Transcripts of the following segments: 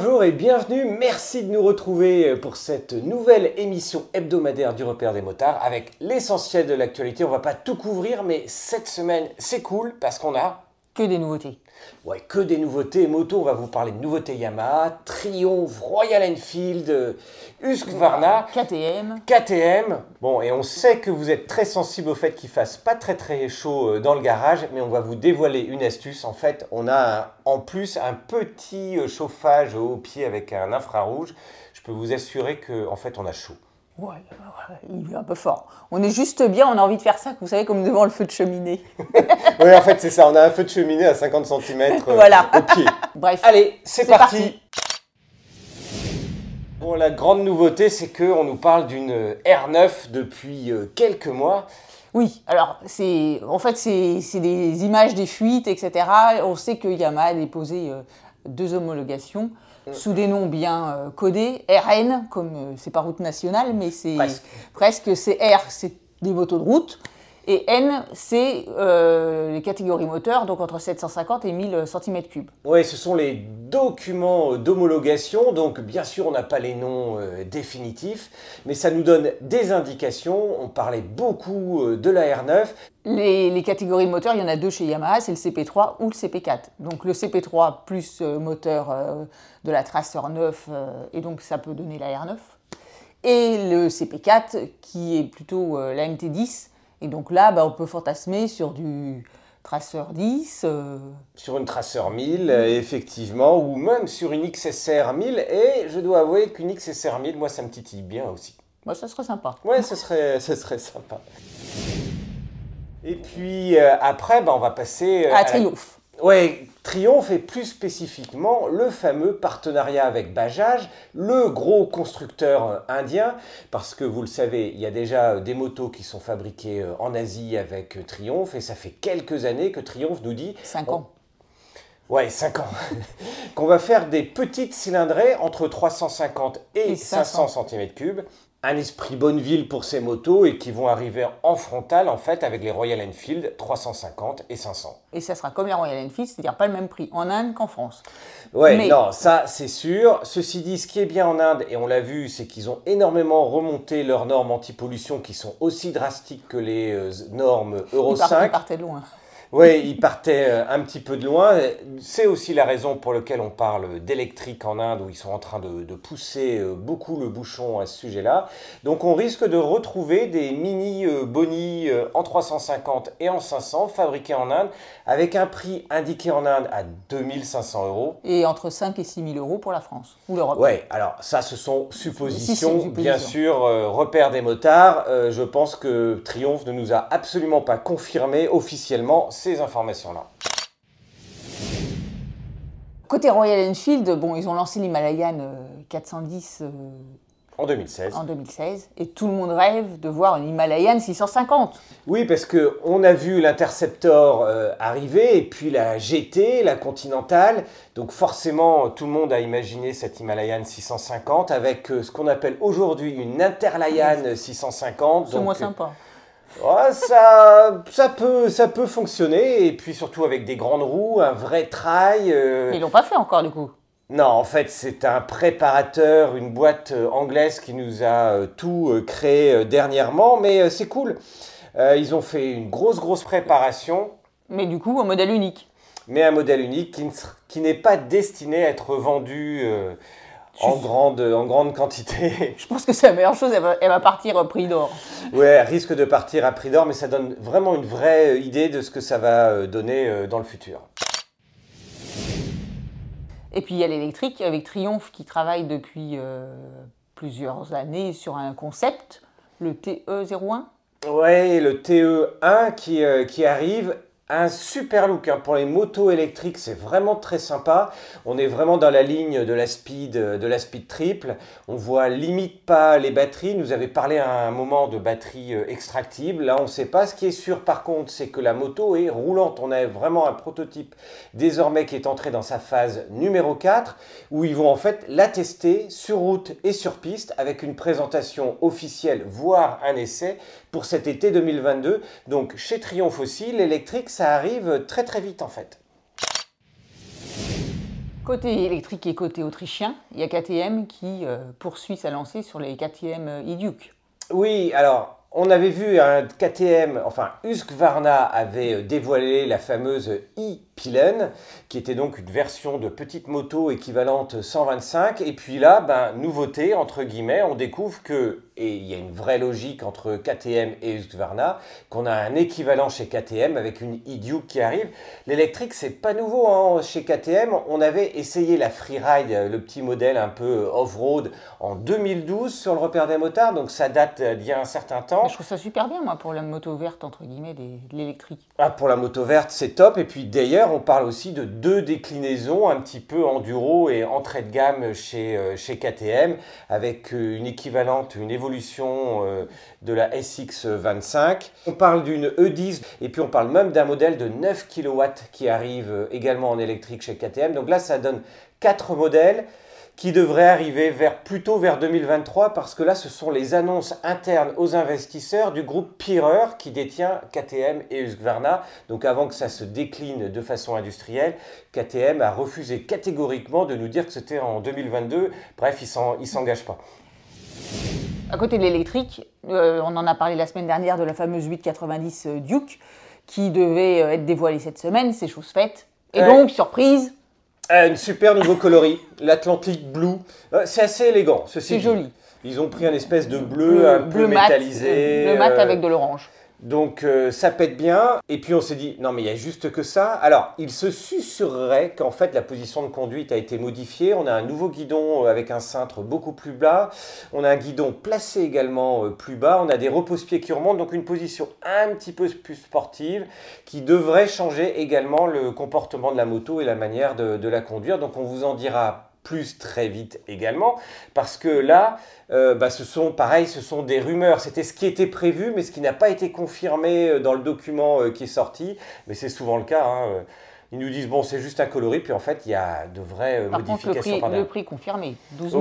Bonjour et bienvenue, merci de nous retrouver pour cette nouvelle émission hebdomadaire du repère des motards avec l'essentiel de l'actualité. On va pas tout couvrir mais cette semaine c'est cool parce qu'on a que des nouveautés. Ouais, que des nouveautés. Moto, on va vous parler de nouveautés Yamaha, Triumph, Royal Enfield, Husqvarna, KTM. KTM. Bon, et on sait que vous êtes très sensible au fait qu'il fasse pas très très chaud euh, dans le garage, mais on va vous dévoiler une astuce. En fait, on a en plus un petit euh, chauffage au pied avec un infrarouge. Je peux vous assurer que en fait, on a chaud. Ouais, il est un peu fort. On est juste bien, on a envie de faire ça, vous savez, comme devant le feu de cheminée. oui, en fait, c'est ça. On a un feu de cheminée à 50 cm euh, voilà. au pied. Bref. Allez, c'est parti. Bon, la grande nouveauté, c'est qu'on nous parle d'une R9 depuis euh, quelques mois. Oui, alors c'est en fait c'est des images des fuites, etc. On sait que Yamaha a déposé euh, deux homologations sous des noms bien euh, codés. RN, comme euh, c'est pas route nationale, mais c'est presque, c'est R, c'est des motos de route. Et N, c'est euh, les catégories moteurs, donc entre 750 et 1000 cm3. Oui, ce sont les documents d'homologation. Donc, bien sûr, on n'a pas les noms définitifs, mais ça nous donne des indications. On parlait beaucoup de la R9. Les, catégories de moteurs, il y en a deux chez Yamaha, c'est le CP3 ou le CP4. Donc le CP3 plus euh, moteur euh, de la Tracer 9, euh, et donc ça peut donner la R9. Et le CP4 qui est plutôt la MT10. Et donc là, bah, on peut fantasmer sur du Tracer 10. Sur une Tracer 1000, effectivement, ou même sur une XSR 1000. Et je dois avouer qu'une XSR 1000, moi, ça me titille bien aussi. Moi, ça serait sympa. Ouais, ce serait, ce serait sympa. Et puis euh, après, bah, on va passer euh, à, Triomphe. Oui, Triomphe et plus spécifiquement le fameux partenariat avec Bajaj, le gros constructeur euh, indien, parce que vous le savez, il y a déjà des motos qui sont fabriquées en Asie avec Triomphe et ça fait quelques années que Triomphe nous dit... 5 ans. Ouais, 5 ans. qu'on va faire des petites cylindrées entre 350 et, 500 cm3 un esprit bonne ville pour ces motos et qui vont arriver en frontal en fait avec les Royal Enfield 350 et 500. Et ça sera comme les Royal Enfield, c'est-à-dire pas le même prix en Inde qu'en France. Ouais, non, ça c'est sûr. Ceci dit, ce qui est bien en Inde, et on l'a vu, c'est qu'ils ont énormément remonté leurs normes anti-pollution qui sont aussi drastiques que les euh, normes Euro 5. Ils partaient de loin. Oui, il partait euh, un petit peu de loin. C'est aussi la raison pour laquelle on parle d'électrique en Inde, où ils sont en train de, pousser euh, beaucoup le bouchon à ce sujet-là. Donc on risque de retrouver des mini euh, Boni en 350 et en 500 fabriqués en Inde, avec un prix indiqué en Inde à 2500 euros. Et entre 5 et 6 000 euros pour la France ou l'Europe. Oui, alors ça, ce sont suppositions, bien sûr, repère des motards. je pense que Triomphe ne nous a absolument pas confirmé officiellement ces informations-là. Côté Royal Enfield, bon, ils ont lancé l'Himalayan 410 euh, en 2016. En 2016. Et tout le monde rêve de voir une Himalayan 650. Oui, parce qu'on a vu l'Interceptor euh, arriver, et puis la GT, la Continental. Donc forcément, tout le monde a imaginé cette Himalayan 650 avec euh, ce qu'on appelle aujourd'hui une Interlayan 650. C'est moins sympa ça, ça, peut, ça peut fonctionner, et puis surtout avec des grandes roues, un vrai trail. Euh. Mais ils l'ont pas fait encore du coup. Non, en fait, c'est un préparateur, une boîte euh, anglaise qui nous a euh, tout créé dernièrement, mais c'est cool. ils ont fait une grosse, grosse préparation. Mais du coup, un modèle unique. Mais un modèle unique qui, n'est pas destiné à être vendu en grande, en grande quantité. Je pense que c'est la meilleure chose, elle va, partir à prix d'or. Oui, elle risque de partir à prix d'or, mais ça donne vraiment une vraie euh, idée de ce que ça va euh, donner euh, dans le futur. Et puis il y a l'électrique avec Triumph qui travaille depuis plusieurs années sur un concept, le TE01. Oui, le TE1 qui, qui arrive un super look hein. pour les motos électriques, c'est vraiment très sympa. On est vraiment dans la ligne de la speed, de la speed triple. On voit limite pas les batteries. Nous avait parlé à un moment de batterie euh, extractible. Là, on ne sait pas. Ce qui est sûr, par contre, c'est que la moto est roulante. On a vraiment un prototype désormais qui est entré dans sa phase numéro 4, où ils vont en fait la tester sur route et sur piste avec une présentation officielle, voire un essai pour cet été 2022. Donc chez Triumph aussi, l'électrique, ça arrive très très vite en fait. Côté électrique et côté autrichien, il y a KTM qui euh, poursuit sa lancée sur les KTM e-Duke. Oui, alors on avait vu un KTM, enfin Husqvarna avait euh, dévoilé la fameuse e-Pilen, qui était donc une version de petite moto équivalente 125. Et puis là, ben, nouveauté, entre guillemets, on découvre que, et il y a une vraie logique entre KTM et Husqvarna, qu'on a un équivalent chez KTM avec une e-Duke qui arrive. L'électrique, c'est pas nouveau hein. chez KTM. On avait essayé la Freeride, le petit modèle un peu off-road, en 2012 sur le repère des motards, donc ça date d'il y a un certain temps. Je trouve ça super bien, moi, pour la moto verte, entre guillemets, de l'électrique. Ah, pour la moto verte, c'est top. Et puis d'ailleurs, on parle aussi de deux déclinaisons, un petit peu enduro et entrée de gamme chez, euh, chez KTM, avec euh, une équivalente, une évolution euh, de la SX25. On parle d'une E10, et puis on parle même d'un modèle de 9 kW qui arrive également en électrique chez KTM. Donc là, ça donne quatre modèles qui devrait arriver vers, plutôt vers 2023 parce que là, ce sont les annonces internes aux investisseurs du groupe Pirer qui détient KTM et Husqvarna. Donc avant que ça se décline de façon industrielle, KTM a refusé catégoriquement de nous dire que c'était en 2022. Bref, il ne s'engage pas. À côté de l'électrique, euh, on en a parlé la semaine dernière de la fameuse 890 euh, Duke qui devait euh, être dévoilée cette semaine, c'est chose faite. Et donc, surprise, ah, une super nouveau coloris, l'Atlantic Blue. Euh, c'est assez élégant, ceci C'est joli. Ils ont pris un espèce de bleu, un peu métallisé. Bleu mat euh, avec de l'orange. Donc euh, ça pète bien. Et puis on s'est dit, non mais il y a juste que ça. Alors il se susurrerait qu'en fait la position de conduite a été modifiée. On a un nouveau guidon euh, avec un cintre beaucoup plus bas. On a un guidon placé également euh, plus bas. On a des repose-pieds qui remontent. Donc une position un petit peu plus sportive qui devrait changer également le comportement de la moto et la manière de la conduire. Donc on vous en dira plus très vite également, parce que là, euh, bah, ce sont pareil, ce sont des rumeurs. C'était ce qui était prévu, mais ce qui n'a pas été confirmé euh, dans le document euh, qui est sorti. Mais c'est souvent le cas. Hein, ils nous disent, bon, c'est juste un coloris, puis en fait, il y a de vraies euh, modifications. Contre, le, prix, confirmé, 12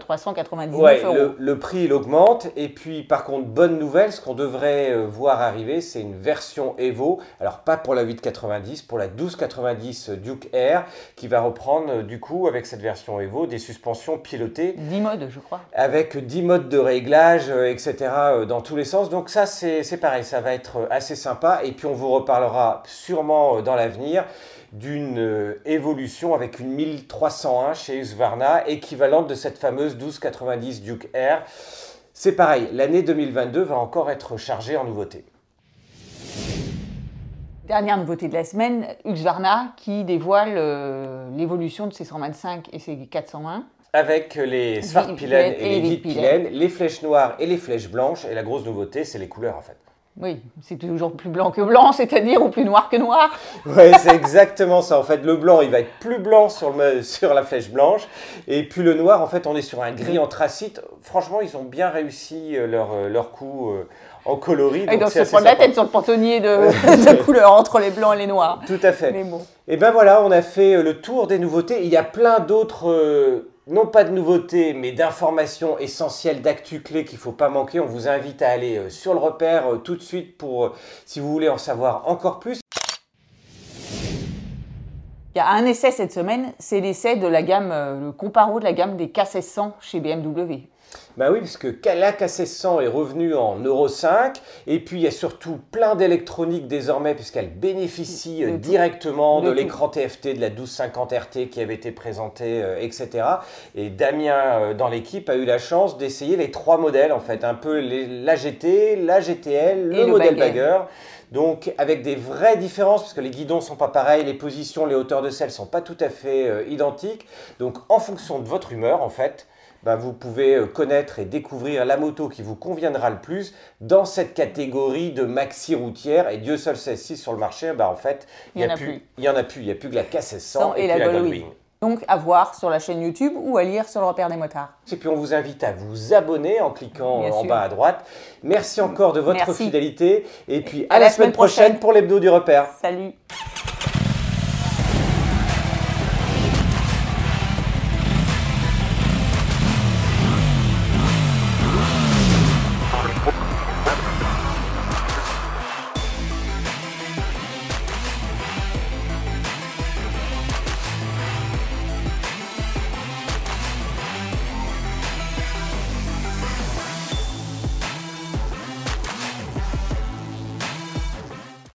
399 ouais, euros. Le, le, prix, il augmente. Et puis, par contre, bonne nouvelle, ce qu'on devrait euh, voir arriver, c'est une version Evo. Alors, pas pour la 890, pour la 1290 Duke Air, qui va reprendre, euh, du coup, avec cette version Evo, des suspensions pilotées. 10 modes, je crois. Avec 10 modes de réglage, etc., dans tous les sens. Donc, ça, c'est pareil, ça va être assez sympa. Et puis, on vous reparlera sûrement dans l'avenir d'une euh, évolution avec une 1301 chez Husqvarna, équivalente de cette fameuse 1290 Duke Air. C'est pareil, l'année 2022 va encore être chargée en nouveautés. Dernière nouveauté de la semaine, Husqvarna qui dévoile euh, l'évolution de ses 125 et ses 401 avec les Svartpilen et, les Vitpilen, les flèches noires et les flèches blanches. Et la grosse nouveauté, c'est les couleurs en fait. Oui, c'est toujours plus blanc que blanc, c'est-à-dire ou plus noir que noir. Oui, c'est exactement ça. En fait, le blanc, il va être plus blanc sur, le, sur la flèche blanche. Et puis le noir, en fait, on est sur un gris anthracite. Franchement, ils ont bien réussi euh, leur, euh, leur coup euh, en coloris. Et donc, se prendre la tête sur le pantonnier de, de couleur entre les blancs et les noirs. Tout à fait. Et ben voilà, on a fait le tour des nouveautés. Il y a plein d'autres non pas de nouveautés, mais d'informations essentielles, d'actu clés qu'il ne faut pas manquer. On vous invite à aller euh, sur le repère euh, tout de suite pour, euh, si vous voulez en savoir encore plus. Il y a un essai cette semaine, c'est l'essai de la gamme, le comparo de la gamme des K1600 chez BMW. Ben oui, parce que la K1600 est revenue en Euro 5, et puis il y a surtout plein d'électronique désormais, puisqu'elle bénéficie euh, directement de, l'écran TFT de la 1250 RT qui avait été présenté, euh, etc. Et Damien, euh, dans l'équipe, a eu la chance d'essayer les trois modèles, en fait, un peu la GT, la GTL, le, modèle bagger. Donc avec des vraies différences, parce que les guidons ne sont pas pareils, les positions, les hauteurs de selle ne sont pas tout à fait identiques. Donc en fonction de votre humeur, en fait, bah, vous pouvez euh, connaître et découvrir la moto qui vous conviendra le plus dans cette catégorie de maxi routière. Et Dieu seul sait si sur le marché, bah, en fait, il n'y en, a plus. Il n'y en a plus. Il n'y a plus que la K1600 et, la, Goldwing. Donc à voir sur la chaîne YouTube ou à lire sur le repère des motards. Et puis on vous invite à vous abonner en cliquant en bas à droite. Merci encore de votre fidélité et puis à, la, semaine, prochaine pour l'hebdo du repère. Salut